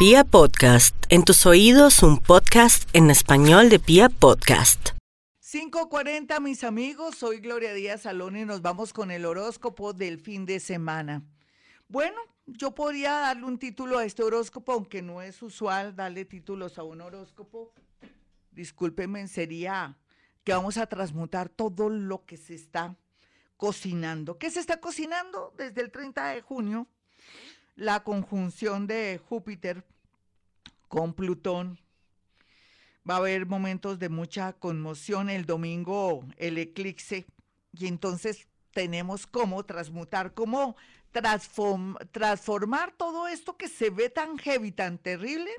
Pia Podcast, en tus oídos un podcast en español de Pia Podcast. 5.40 mis amigos, soy Gloria Díaz Salón y nos vamos con el horóscopo del fin de semana. Bueno, yo podría darle un título a este horóscopo, aunque no es usual darle títulos a un horóscopo. Discúlpenme, sería que vamos a transmutar todo lo que se está cocinando. ¿Qué se está cocinando? Desde el 30 de junio la conjunción de Júpiter con Plutón. Va a haber momentos de mucha conmoción. El domingo el eclipse y entonces tenemos cómo transmutar, cómo transformar todo esto que se ve tan heavy, tan terrible,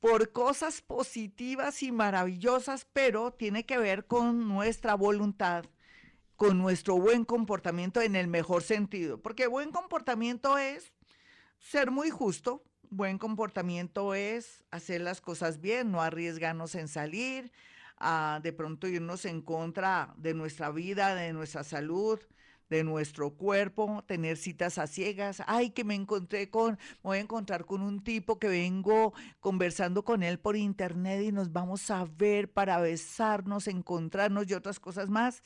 por cosas positivas y maravillosas, pero tiene que ver con nuestra voluntad, con nuestro buen comportamiento en el mejor sentido. Porque buen comportamiento es ser muy justo, buen comportamiento es hacer las cosas bien, no arriesgarnos en salir, a de pronto irnos en contra de nuestra vida, de nuestra salud, de nuestro cuerpo, tener citas a ciegas. Ay, que me encontré con, voy a encontrar con un tipo que vengo conversando con él por internet y nos vamos a ver para besarnos, encontrarnos y otras cosas más.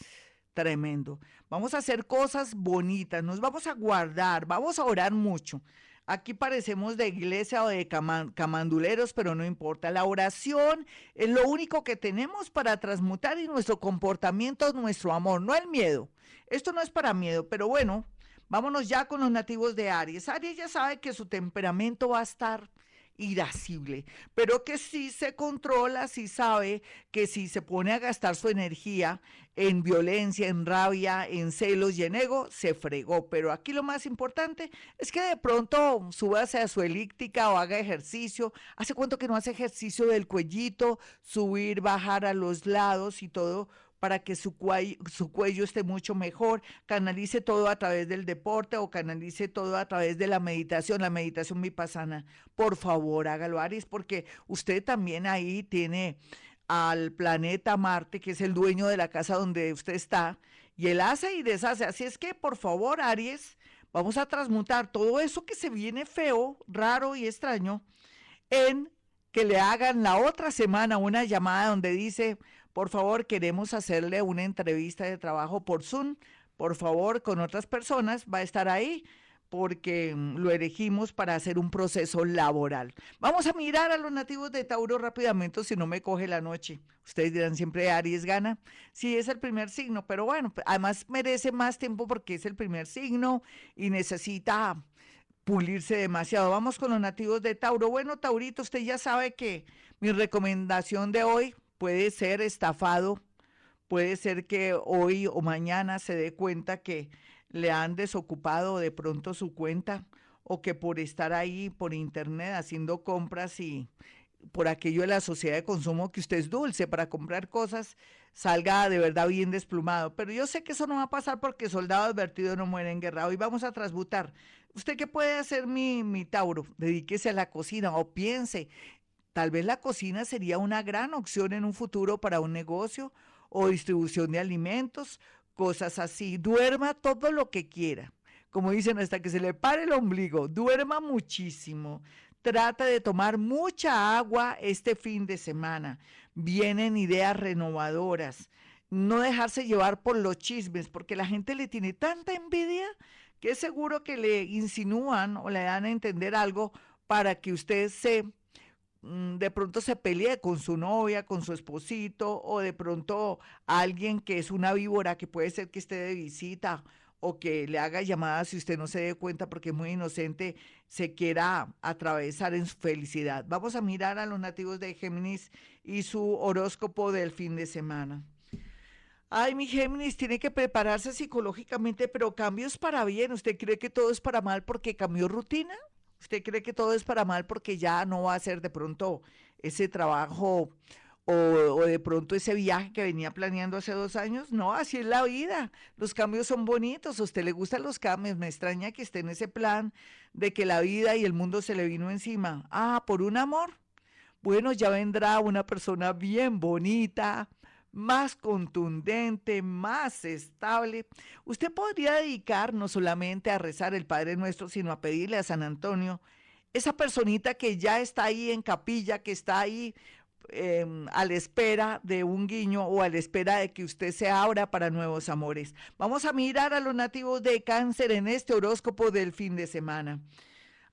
Tremendo. Vamos a hacer cosas bonitas, nos vamos a guardar, vamos a orar mucho. Aquí parecemos de iglesia o de camanduleros, pero no importa. La oración es lo único que tenemos para transmutar y nuestro comportamiento, nuestro amor, no el miedo. Esto no es para miedo, pero bueno, vámonos ya con los nativos de Aries. Aries ya sabe que su temperamento va a estar irascible, pero que si se controla, si sabe que si se pone a gastar su energía en violencia, en rabia, en celos y en ego, se fregó. Pero aquí lo más importante es que de pronto súbase a su elíptica o haga ejercicio. ¿Hace cuánto que no hace ejercicio del cuellito, subir, bajar a los lados y todo? Para que su cuello, esté mucho mejor, canalice todo a través del deporte o canalice todo a través de la meditación, la meditación vipassana. Por favor, hágalo, Aries, porque usted también ahí tiene al planeta Marte, que es el dueño de la casa donde usted está, y él hace y deshace. Así es que, por favor, Aries, vamos a transmutar todo eso que se viene feo, raro y extraño en que le hagan la otra semana una llamada donde dice, por favor, queremos hacerle una entrevista de trabajo por Zoom. Por favor, con otras personas, va a estar ahí porque mm, lo elegimos para hacer un proceso laboral. Vamos a mirar a los nativos de Tauro rápidamente, si no me coge la noche. Ustedes dirán siempre Aries gana. Sí, es el primer signo, pero bueno, además merece más tiempo porque es el primer signo y necesita pulirse demasiado. Vamos con los nativos de Tauro. Bueno, Taurito, usted ya sabe que mi recomendación de hoy puede ser estafado, puede ser que hoy o mañana se dé cuenta que le han desocupado de pronto su cuenta o que por estar ahí por internet haciendo compras y por aquello de la sociedad de consumo que usted es dulce para comprar cosas, salga de verdad bien desplumado. Pero yo sé que eso no va a pasar porque soldado advertido no muere en guerra. Hoy vamos a transmutar. ¿Usted qué puede hacer, mi, mi Tauro? Dedíquese a la cocina o piense Tal vez la cocina sería una gran opción en un futuro para un negocio o distribución de alimentos, cosas así. Duerma todo lo que quiera. Como dicen, hasta que se le pare el ombligo, duerma muchísimo. Trata de tomar mucha agua este fin de semana. Vienen ideas renovadoras. No dejarse llevar por los chismes, porque la gente le tiene tanta envidia que seguro que le insinúan o le dan a entender algo para que usted se de pronto se pelee con su novia, con su esposito, o de pronto alguien que es una víbora que puede ser que esté de visita o que le haga llamadas si usted no se dé cuenta porque es muy inocente, se quiera atravesar en su felicidad. Vamos a mirar a los nativos de Géminis y su horóscopo del fin de semana. Ay, mi Géminis tiene que prepararse psicológicamente, pero cambios para bien. ¿Usted cree que todo es para mal porque cambió rutina? ¿Usted cree que todo es para mal porque ya no va a ser de pronto ese trabajo o, de pronto ese viaje que venía planeando hace dos años? No, así es la vida. Los cambios son bonitos. A usted le gustan los cambios. Me extraña que esté en ese plan de que la vida y el mundo se le vino encima. Ah, por un amor. Bueno, ya vendrá una persona bien bonita, más contundente, más estable. Usted podría dedicar no solamente a rezar el Padre Nuestro, sino a pedirle a San Antonio esa personita que ya está ahí en capilla, que está ahí em, a la espera de un guiño o a la espera de que usted se abra para nuevos amores. Vamos a mirar a los nativos de cáncer en este horóscopo del fin de semana.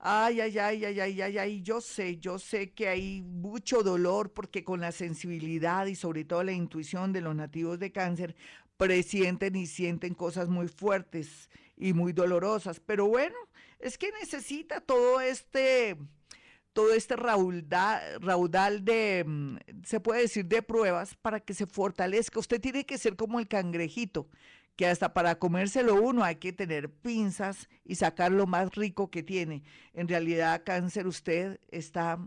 Ay, ay, ay, ay, ay, ay, ay, yo sé, yo sé que hay mucho dolor porque con la sensibilidad y sobre todo la intuición de los nativos de cáncer presienten y sienten cosas muy fuertes y muy dolorosas, pero bueno, es que necesita todo este todo este raudal, raudal de, mm, se puede decir, de pruebas para que se fortalezca. Usted tiene que ser como el cangrejito, que hasta para comérselo uno hay que tener pinzas y sacar lo más rico que tiene. En realidad, cáncer, usted está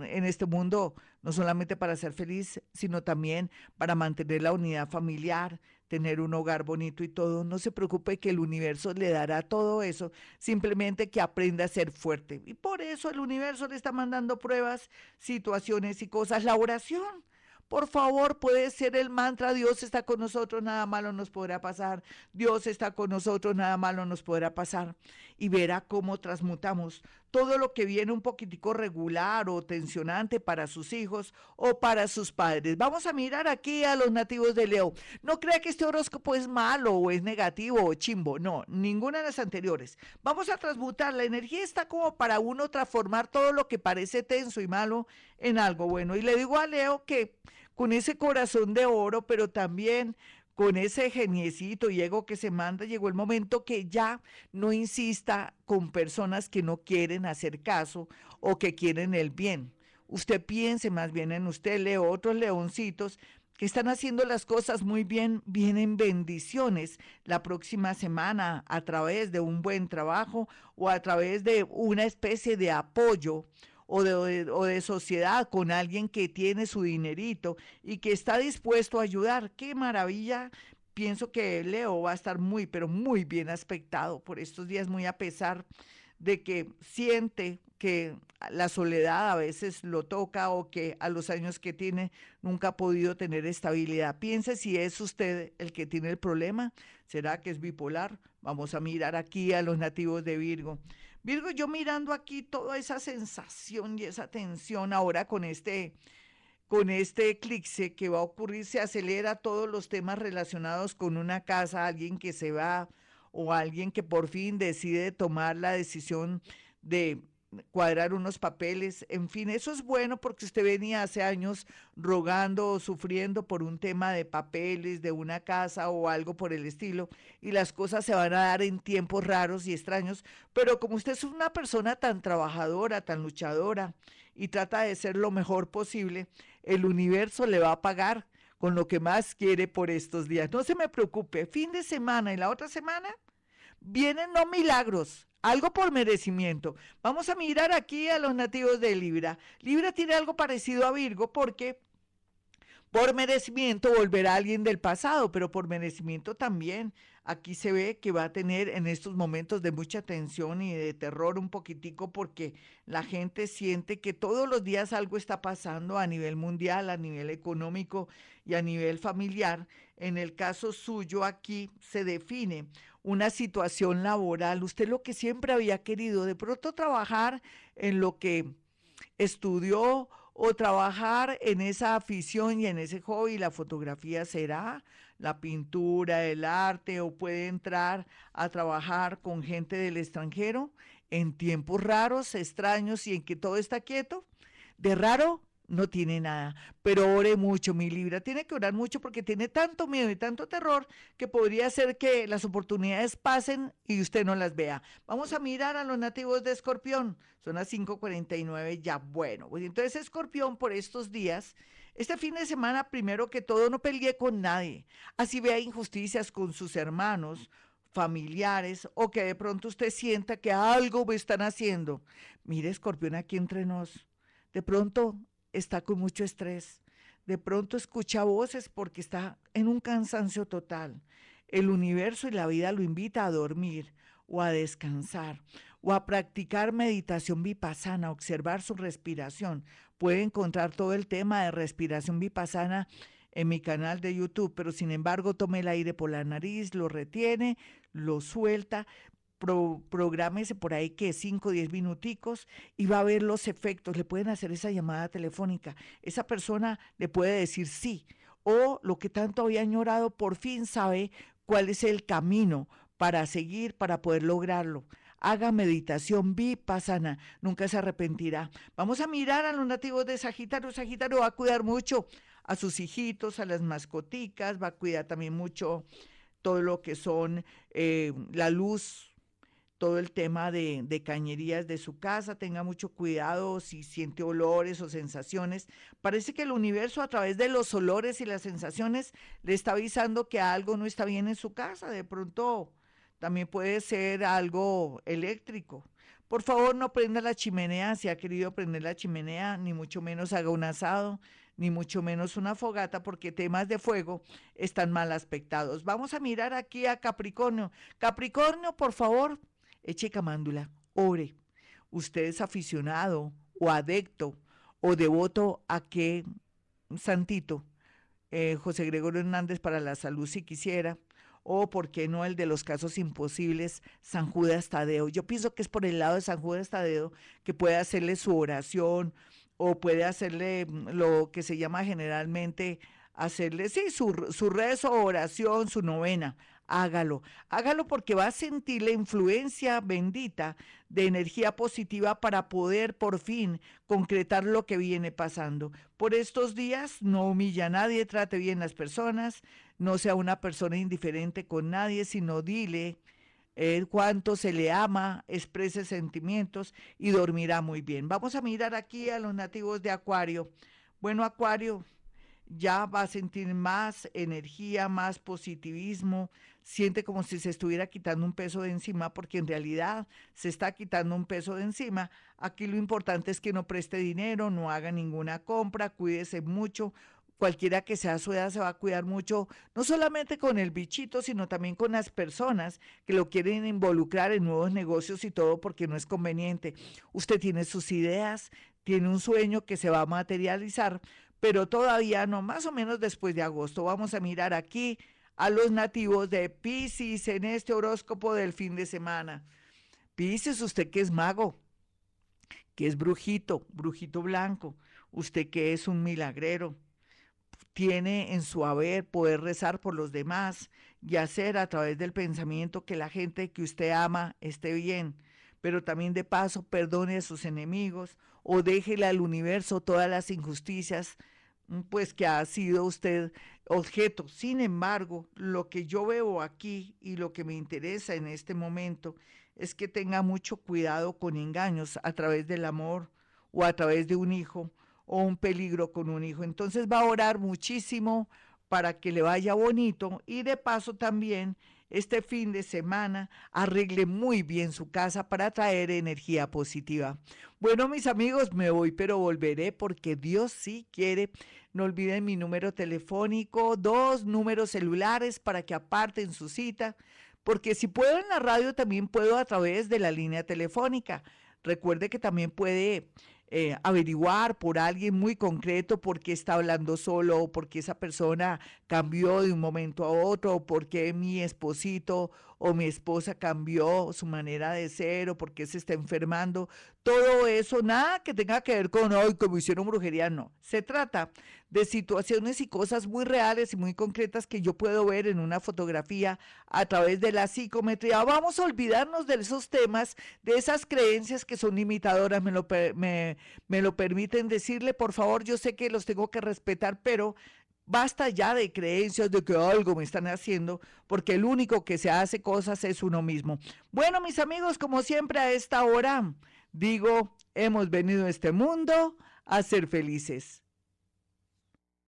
en este mundo no solamente para ser feliz, sino también para mantener la unidad familiar, tener un hogar bonito y todo. No se preocupe que el universo le dará todo eso, simplemente que aprenda a ser fuerte. Y por eso el universo le está mandando pruebas, situaciones y cosas. La oración por favor, puede ser el mantra, Dios está con nosotros, nada malo nos podrá pasar. Dios está con nosotros, nada malo nos podrá pasar. Y verá cómo transmutamos todo lo que viene un poquitico regular o tensionante para sus hijos o para sus padres. Vamos a mirar aquí a los nativos de Leo. No crea que este horóscopo es malo o es negativo o chimbo. No, ninguna de las anteriores. Vamos a transmutar. La energía está como para uno transformar todo lo que parece tenso y malo en algo bueno. Y le digo a Leo que con ese corazón de oro, pero también con ese geniecito y ego que se manda, llegó el momento que ya no insista con personas que no quieren hacer caso o que quieren el bien. Usted piense más bien en usted, leo otros leoncitos que están haciendo las cosas muy bien, vienen bendiciones la próxima semana a través de un buen trabajo o a través de una especie de apoyo o de, o de, sociedad con alguien que tiene su dinerito y que está dispuesto a ayudar. Qué maravilla. Pienso que Leo va a estar muy, pero muy bien aspectado por estos días, muy a pesar de que siente que la soledad a veces lo toca o que a los años que tiene nunca ha podido tener estabilidad. Piense si es usted el que tiene el problema. ¿Será que es bipolar? Vamos a mirar aquí a los nativos de Virgo. Virgo, yo mirando aquí toda esa sensación y esa tensión ahora con este con este eclipse que va a ocurrir, se acelera todos los temas relacionados con una casa, alguien que se va o alguien que por fin decide tomar la decisión de cuadrar unos papeles, en fin, eso es bueno porque usted venía hace años rogando o sufriendo por un tema de papeles, de una casa o algo por el estilo, y las cosas se van a dar en tiempos raros y extraños, pero como usted es una persona tan trabajadora, tan luchadora, y trata de ser lo mejor posible, el universo le va a pagar con lo que más quiere por estos días. No se me preocupe, fin de semana y la otra semana vienen no milagros, algo por merecimiento. Vamos a mirar aquí a los nativos de Libra. Libra tiene algo parecido a Virgo porque por merecimiento volverá alguien del pasado, pero por merecimiento también. Aquí se ve que va a tener en estos momentos de mucha tensión y de terror un poquitico porque la gente siente que todos los días algo está pasando a nivel mundial, a nivel económico y a nivel familiar. En el caso suyo aquí se define una situación laboral, usted lo que siempre había querido, de pronto trabajar en lo que estudió o trabajar en esa afición y en ese hobby, la fotografía será, la pintura, el arte, o puede entrar a trabajar con gente del extranjero en tiempos raros, extraños y en que todo está quieto. De raro, no tiene nada. Pero ore mucho, mi Libra. Tiene que orar mucho porque tiene tanto miedo y tanto terror que podría ser que las oportunidades pasen y usted no las vea. Vamos a mirar a los nativos de Escorpión. Son las 5:49 ya. Bueno, pues entonces Escorpión por estos días. Este fin de semana, primero que todo, no peleé con nadie. Así vea injusticias con sus hermanos, familiares, o que de pronto usted sienta que algo me están haciendo. Mire, Escorpión, aquí entre nos. De pronto está con mucho estrés, de pronto escucha voces porque está en un cansancio total. El universo y la vida lo invita a dormir o a descansar o a practicar meditación vipassana, observar su respiración. Puede encontrar todo el tema de respiración vipassana en mi canal de YouTube, pero sin embargo tome el aire por la nariz, lo retiene, lo suelta, prográmese por ahí que 5 o 10 minuticos y va a ver los efectos. Le pueden hacer esa llamada telefónica. Esa persona le puede decir sí. O lo que tanto había añorado, por fin sabe cuál es el camino para seguir, para poder lograrlo. Haga meditación vipassana, nunca se arrepentirá. Vamos a mirar a los nativos de Sagitario. Sagitario va a cuidar mucho a sus hijitos, a las mascoticas, va a cuidar también mucho todo lo que son eh, la luz, todo el tema de, cañerías de su casa, tenga mucho cuidado si siente olores o sensaciones. Parece que el universo a través de los olores y las sensaciones le está avisando que algo no está bien en su casa. De pronto también puede ser algo eléctrico. Por favor, no prenda la chimenea, si ha querido prender la chimenea, ni mucho menos haga un asado, ni mucho menos una fogata, porque temas de fuego están mal aspectados. Vamos a mirar aquí a Capricornio. Capricornio, por favor, eche camándula, ore. Usted es aficionado o adecto o devoto a qué santito. Eh, José Gregorio Hernández para la salud si quisiera o, ¿por qué no, el de los casos imposibles, San Judas Tadeo? Yo pienso que es por el lado de San Judas Tadeo que puede hacerle su oración o puede hacerle mm, lo que se llama generalmente hacerle, sí, su, su rezo, oración, su novena. Hágalo, hágalo porque va a sentir la influencia bendita de energía positiva para poder por fin concretar lo que viene pasando. Por estos días no humilla a nadie, trate bien las personas, no sea una persona indiferente con nadie, sino dile eh, cuánto se le ama, exprese sentimientos y dormirá muy bien. Vamos a mirar aquí a los nativos de Acuario. Bueno, Acuario ya va a sentir más energía, más positivismo, siente como si se estuviera quitando un peso de encima, porque en realidad se está quitando un peso de encima. Aquí lo importante es que no preste dinero, no haga ninguna compra, cuídese mucho, cualquiera que sea su edad se va a cuidar mucho, no solamente con el bichito, sino también con las personas que lo quieren involucrar en nuevos negocios y todo porque no es conveniente. Usted tiene sus ideas, tiene un sueño que se va a materializar, pero todavía no, más o menos después de agosto. Vamos a mirar aquí a los nativos de Pisces en este horóscopo del fin de semana. Pisces, usted que es mago, que es brujito, brujito blanco, usted que es un milagrero, tiene en su haber poder rezar por los demás y hacer a través del pensamiento que la gente que usted ama esté bien, pero también de paso perdone a sus enemigos o déjele al universo todas las injusticias pues que ha sido usted objeto. Sin embargo, lo que yo veo aquí y lo que me interesa en este momento es que tenga mucho cuidado con engaños a través del amor o a través de un hijo o un peligro con un hijo. Entonces va a orar muchísimo para que le vaya bonito y de paso también este fin de semana arregle muy bien su casa para traer energía positiva. Bueno, mis amigos, me voy, pero volveré porque Dios sí quiere. No olviden mi número telefónico, dos números celulares para que aparten su cita, porque si puedo en la radio, también puedo a través de la línea telefónica. Recuerde que también puede eh, averiguar por alguien muy concreto por qué está hablando solo, por qué esa persona cambió de un momento a otro, por qué mi esposito o mi esposa cambió su manera de ser, o por qué se está enfermando. Todo eso, nada que tenga que ver con hoy, como hicieron brujería, no. Se trata de situaciones y cosas muy reales y muy concretas que yo puedo ver en una fotografía a través de la psicometría. Vamos a olvidarnos de esos temas, de esas creencias que son limitadoras, me lo, me, me lo permiten decirle, por favor, yo sé que los tengo que respetar, pero Basta ya de creencias de que algo me están haciendo, porque el único que se hace cosas es uno mismo. Bueno, mis amigos, como siempre a esta hora, digo, hemos venido a este mundo a ser felices.